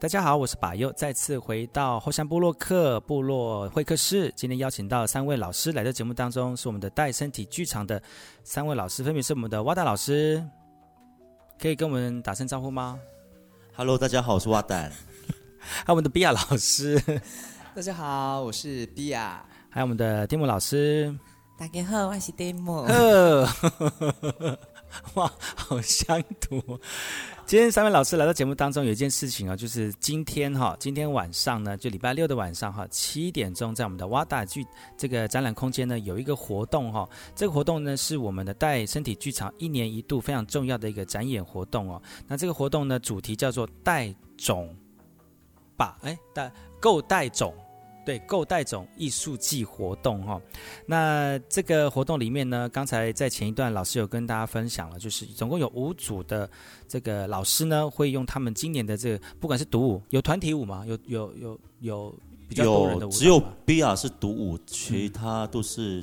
大家好，我是巴佑，再次回到后山部落客部落会客室。今天邀请到三位老师来到节目当中，是我们的带身体剧场的三位老师，分别是我们的瓦达老师，可以跟我们打声招呼吗？Hello，大家好，我是蛙蛋。还有我们的比亚老师，大家好，我是比亚。还有我们的蒂姆老师，大家好，我是蒂姆。哇，好乡土！今天三位老师来到节目当中，有一件事情啊，就是今天哈，今天晚上呢，就礼拜六的晚上哈，七点钟在我们的哇大剧这个展览空间呢，有一个活动哈。这个活动呢，是我们的带身体剧场一年一度非常重要的一个展演活动哦。那这个活动呢，主题叫做带种吧，哎，带够带种。对，购带种艺术季活动哈，那这个活动里面呢，刚才在前一段老师有跟大家分享了，就是总共有五组的这个老师呢，会用他们今年的这个，不管是独舞，有团体舞吗？有有有有比较多人的舞，只有 Bia 是独舞，其他都是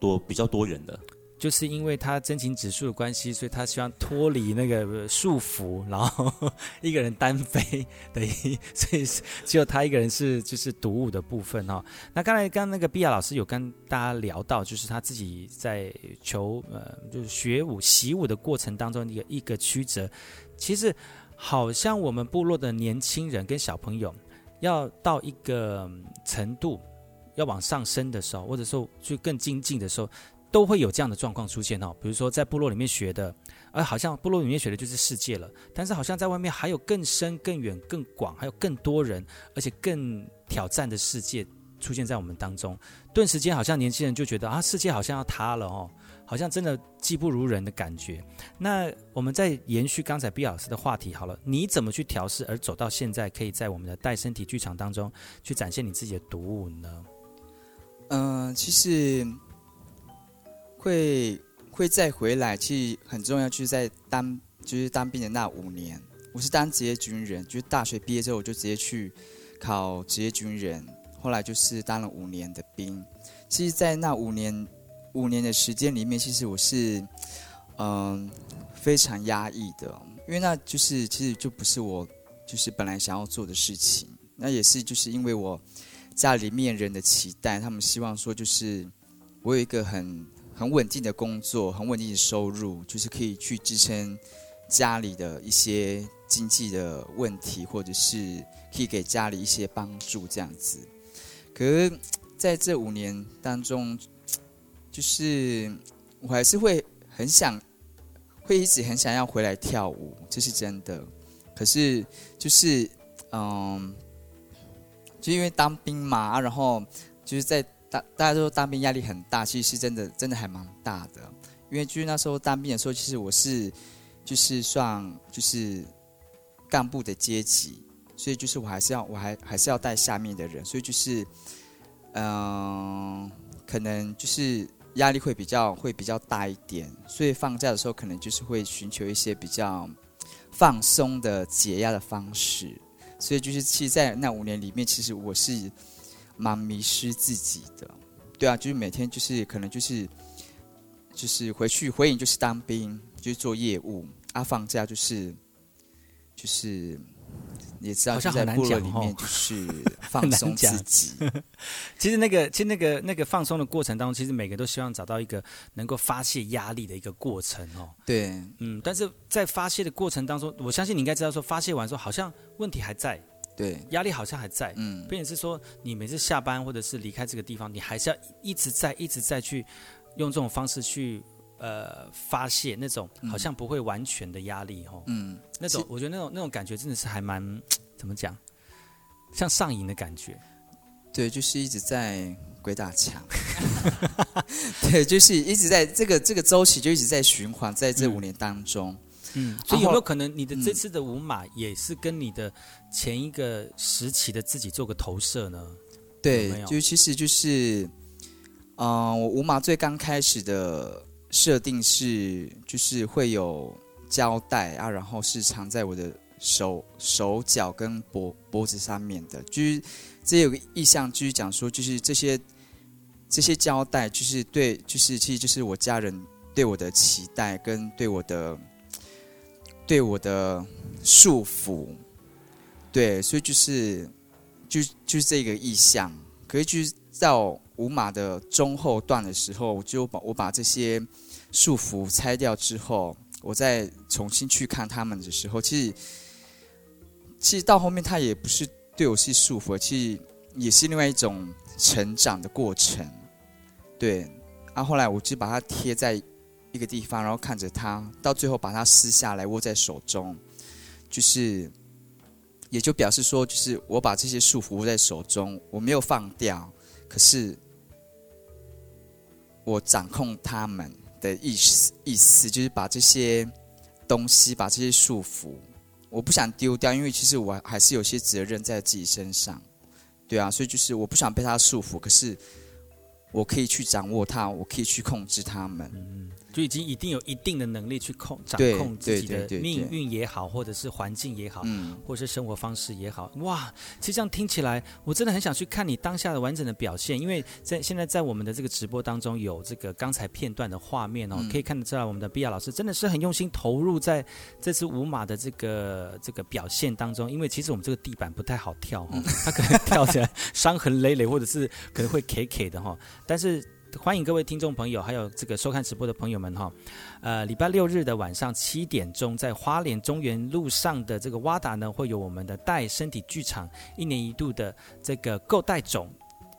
多比较多人的。就是因为他真情指数的关系，所以他希望脱离那个束缚，然后一个人单飞的，所以只有他一个人是就是独舞的部分哈。那刚才刚那个碧雅老师有跟大家聊到，就是他自己在求呃就是学舞习舞的过程当中一个一个曲折。其实好像我们部落的年轻人跟小朋友要到一个程度要往上升的时候，或者说去更精进的时候。都会有这样的状况出现哦，比如说在部落里面学的，而好像部落里面学的就是世界了，但是好像在外面还有更深、更远、更广，还有更多人，而且更挑战的世界出现在我们当中。顿时间，好像年轻人就觉得啊，世界好像要塌了哦，好像真的技不如人的感觉。那我们再延续刚才毕老师的话题好了，你怎么去调试而走到现在，可以在我们的带身体剧场当中去展现你自己的独舞呢？嗯、其实。会会再回来，其实很重要，就是在当就是当兵的那五年，我是当职业军人，就是大学毕业之后我就直接去考职业军人，后来就是当了五年的兵。其实，在那五年五年的时间里面，其实我是嗯非常压抑的，因为那就是其实就不是我就是本来想要做的事情，那也是就是因为我家里面人的期待，他们希望说就是我有一个很。很稳定的工作，很稳定的收入，就是可以去支撑家里的一些经济的问题，或者是可以给家里一些帮助这样子。可是在这五年当中，就是我还是会很想，会一直很想要回来跳舞，这是真的。可是就是嗯，就因为当兵嘛，然后就是在。大大家都说当兵压力很大，其实是真的，真的还蛮大的。因为就是那时候当兵的时候，其实我是就是算就是干部的阶级，所以就是我还是要我还还是要带下面的人，所以就是嗯、可能就是压力会比较会比较大一点。所以放假的时候，可能就是会寻求一些比较放松的解压的方式。所以就是其实，在那五年里面，其实我是。蛮迷失自己的，对啊，就是每天就是可能就是就是回去回营就是当兵，就是做业务啊，放假就是就是也知道就在部落里面就是 放松自己。其实那个其实那个那个放松的过程当中，其实每个人都希望找到一个能够发泄压力的一个过程哦。对，嗯，但是在发泄的过程当中，我相信你应该知道说，发泄完之后好像问题还在。对，压力好像还在，嗯，并且是说，你每次下班或者是离开这个地方，你还是要一直在一直在去用这种方式去呃发泄那种好像不会完全的压力哦，嗯，那种我觉得那种那种感觉真的是还蛮 怎么讲，像上瘾的感觉，对，就是一直在鬼打墙，对，就是一直在这个这个周期就一直在循环，在这五年当中。嗯嗯，所以有没有可能你的这次的舞马也是跟你的前一个时期的自己做个投射呢？对，有没有？就其实就是，嗯、呃，我舞马最刚开始的设定是，就是会有胶带啊，然后是藏在我的手手脚跟脖脖子上面的，就是这有个意向，就是讲说，就是这些这些胶带就是对，就是其实就是我家人对我的期待跟对我的对我的束缚，对，所以就是就就是这个意象。可是就是到五马的中后段的时候，我就把我把这些束缚拆掉之后，我再重新去看他们的时候，其实其实到后面他也不是对我是束缚，其实也是另外一种。成长的过程，对，然后来我就把它贴在一个地方，然后看着它，到最后把它撕下来握在手中，就是，也就表示说，就是我把这些束缚握在手中，我没有放掉，可是我掌控他们的意思，意思就是把这些东西，把这些束缚，我不想丢掉，因为其实我还是有些责任在自己身上。对啊，所以就是我不想被他束缚，可是我可以去掌握它，我可以去控制它们。嗯就已经一定有一定的能力去控掌控自己的命运也好，或者是环境也好，嗯，或者是生活方式也好。哇，其实这样听起来，我真的很想去看你当下的完整的表现，因为在现在在我们的这个直播当中有这个刚才片段的画面哦，嗯、可以看得出来我们的碧雅老师真的是很用心投入在这次舞马的这个这个表现当中。因为其实我们这个地板不太好跳哈，他可能跳起来伤痕累累，或者是可能会 K K 的哈，但是。欢迎各位听众朋友，还有这个收看直播的朋友们哈，呃，礼拜六日的晚上七点钟，在花莲中原路上的这个哇达呢，会有我们的带身体剧场一年一度的这个够带种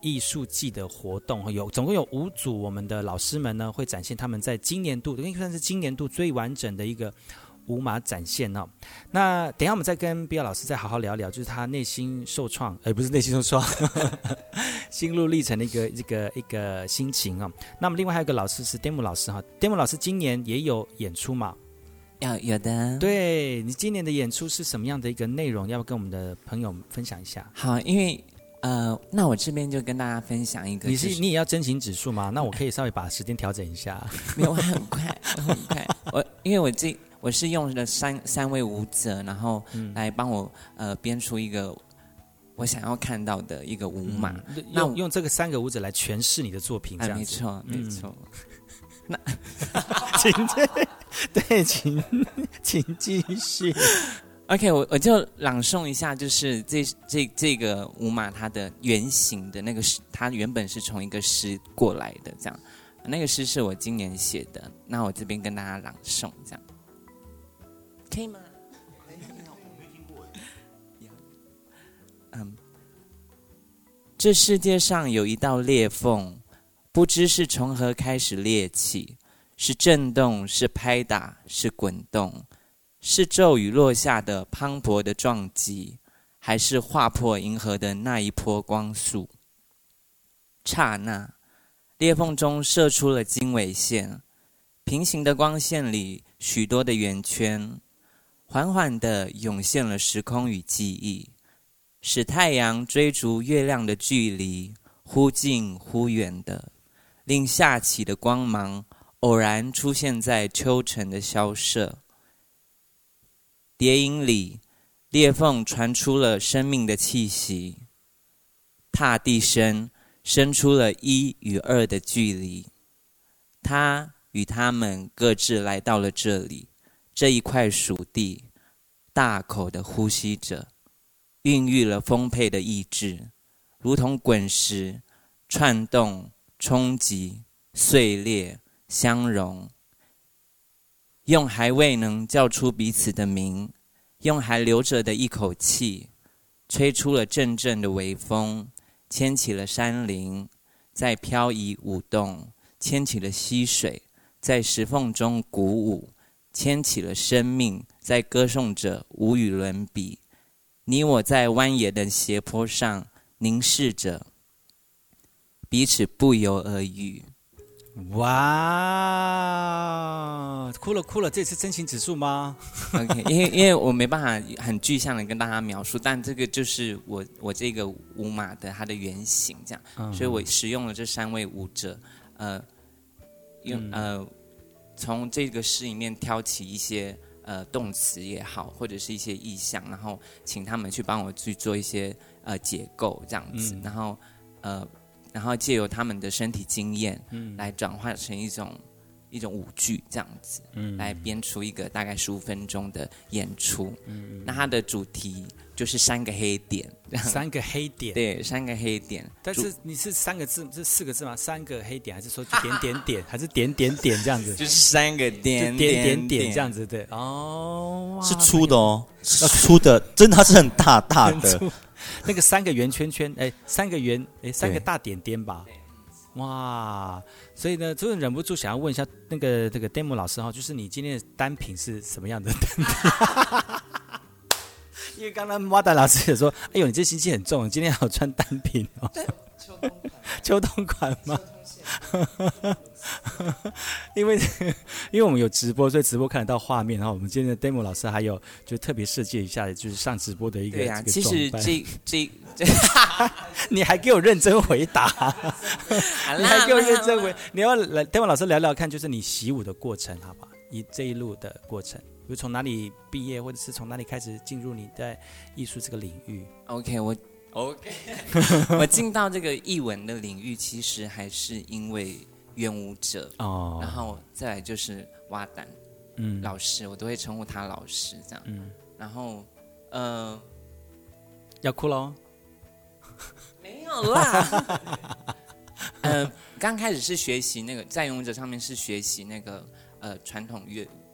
艺术季的活动，有总共有五组我们的老师们呢，会展现他们在今年度，应该算是今年度最完整的一个。舞马展现哦，那等一下我们再跟碧雅老师再好好聊聊，就是他内心受创，而不是内心受创，心路历程的一个一个一个心情哦。那么另外还有一个老师是 Demo 老师哈，Demo 老师今年也有演出嘛？有有的。对，你今年的演出是什么样的一个内容？要不要跟我们的朋友分享一下？好，因为呃，那我这边就跟大家分享一个，你是你也要真情指数吗？那我可以稍微把时间调整一下，没有，我很快，我很快，我因为我这。我是用了三三位舞者，然后来帮我呃编出一个我想要看到的一个舞码。嗯、那用，用这个三个舞者来诠释你的作品，这样没错，没错。那 请对，请请继续。OK，我我就朗诵一下，就是这这这个舞码它的原型的那个诗，它原本是从一个诗过来的，这样。那个诗是我今年写的，那我这边跟大家朗诵这样。可以吗？嗯，这世界上有一道裂缝，不知是从何开始裂起，是震动，是拍打，是滚动，是骤雨落下的磅礴的撞击，还是划破银河的那一波光速？刹那，裂缝中射出了经纬线，平行的光线里，许多的圆圈。缓缓地涌现了时空与记忆，使太阳追逐月亮的距离忽近忽远的，令下起的光芒偶然出现在秋晨的萧瑟。叠影里，裂缝传出了生命的气息，踏地声生出了一与二的距离，他与他们各自来到了这里。这一块属地，大口的呼吸着，孕育了丰沛的意志，如同滚石，串动、冲击、碎裂、相融，用还未能叫出彼此的名，用还留着的一口气，吹出了阵阵的微风，牵起了山林，在飘移舞动，牵起了溪水，在石缝中鼓舞。牵起了生命，在歌颂着无与伦比。你我在蜿蜒的斜坡上凝视着，彼此不由而语。哇，哭了哭了，这是真情指数吗？OK，因为因为我没办法很具象的跟大家描述，但这个就是我我这个舞马的它的原型，这样，嗯、所以我使用了这三位舞者，呃，用、嗯、呃。从这个诗里面挑起一些呃动词也好，或者是一些意象，然后请他们去帮我去做一些呃解构这样子，嗯、然后呃然后借由他们的身体经验，嗯，来转化成一种一种舞剧这样子，嗯，来编出一个大概十五分钟的演出，嗯，那它的主题。就是三个黑点，三个黑点，对，三个黑点。但是你是三个字，是四个字吗？三个黑点，还是说点点点，还是点点点这样子？就是三个点点点点这样子，对。哦，是粗的哦，是粗的，真的它是很大大的。那个三个圆圈圈，哎，三个圆，哎，三个大点点吧。哇，所以呢，就是忍不住想要问一下那个这个 Demo 老师哈，就是你今天的单品是什么样的单品？因为刚刚瓦达老师也说：“哎呦，你这心机很重，今天还要穿单品哦。”秋冬款，秋冬款吗？因为因为我们有直播，所以直播看得到画面。然后我们今天的 Demo 老师还有就特别设计一下，就是上直播的一个。对呀、啊，其实这这这，你还给我认真回答，你还给我认真回，你要来 Demo 老师聊聊看，就是你习武的过程，好吧？你？这一路的过程。比如从哪里毕业，或者是从哪里开始进入你在艺术这个领域？OK，我 OK，我进到这个译文的领域，其实还是因为元舞者哦，然后再来就是瓦旦，嗯，老师，我都会称呼他老师这样，嗯，然后呃，要哭喽？没有啦，呃，刚开始是学习那个在元舞者上面是学习那个呃传统乐舞。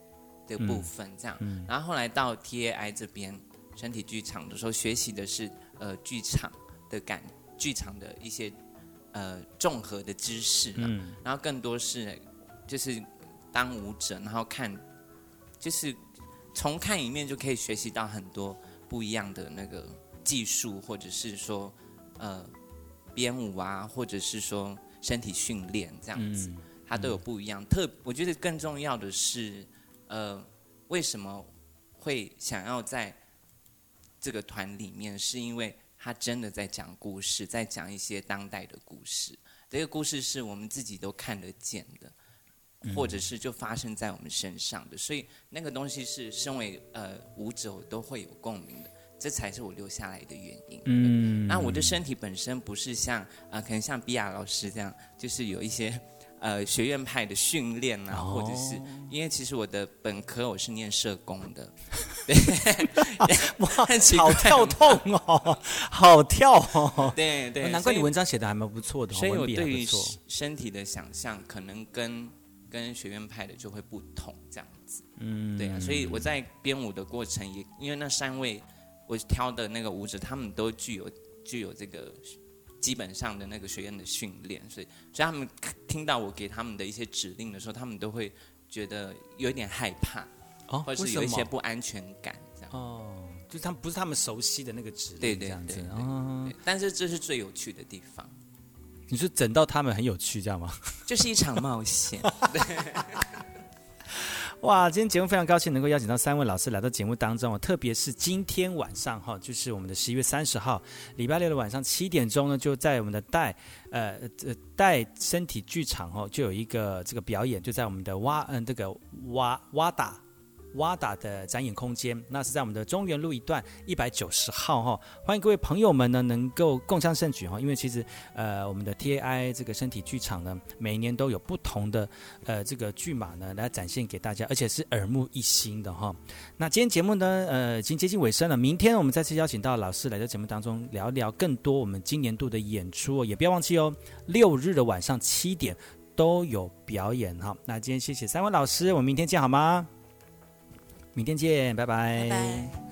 的部分这样，嗯。嗯、然后后来到 TAI 这边身体剧场的时候，学习的是呃剧场的感，剧场的一些呃综合的知识，嗯，然后更多是就是当舞者，然后看就是从看一面就可以学习到很多不一样的那个技术，或者是说呃编舞啊，或者是说身体训练这样子，嗯、它都有不一样。特我觉得更重要的是。呃，为什么会想要在这个团里面？是因为他真的在讲故事，在讲一些当代的故事。这个故事是我们自己都看得见的，或者是就发生在我们身上的。所以那个东西是身为呃舞者我都会有共鸣的，这才是我留下来的原因。嗯，那我的身体本身不是像啊、呃，可能像比亚老师这样，就是有一些。呃，学院派的训练啊，或者是因为其实我的本科我是念社工的，对，哇，好跳痛哦，好跳哦，对对，难怪你文章写的还蛮不错的，所以我对于身体的想象可能跟跟学院派的就会不同，这样子，嗯，对啊，所以我在编舞的过程也因为那三位我挑的那个舞者，他们都具有具有这个。基本上的那个学院的训练，所以所以他们听到我给他们的一些指令的时候，他们都会觉得有一点害怕，哦，或者是有一些不安全感。哦，就是他们不是他们熟悉的那个指令，对对对，对，对，哦，对。但是这是最有趣的地方。你是整到他们很有趣，这样吗？就是一场冒险。对 哇，今天节目非常高兴能够邀请到三位老师来到节目当中哦，特别是今天晚上哈，就是我们的十一月三十号，礼拜六的晚上七点钟呢，就在我们的带呃呃带身体剧场哦，就有一个这个表演，就在我们的挖嗯这个挖挖打。瓦达的展演空间，那是在我们的中原路一段一百九十号哈，欢迎各位朋友们呢能够共襄盛举哈，因为其实呃我们的 TAI 这个身体剧场呢，每年都有不同的呃这个剧码呢来展现给大家，而且是耳目一新的哈。那今天节目呢呃已经接近尾声了，明天我们再次邀请到老师来到节目当中聊聊更多我们今年度的演出哦，也不要忘记哦，六日的晚上七点都有表演哈。那今天谢谢三位老师，我们明天见好吗？明天见，拜拜。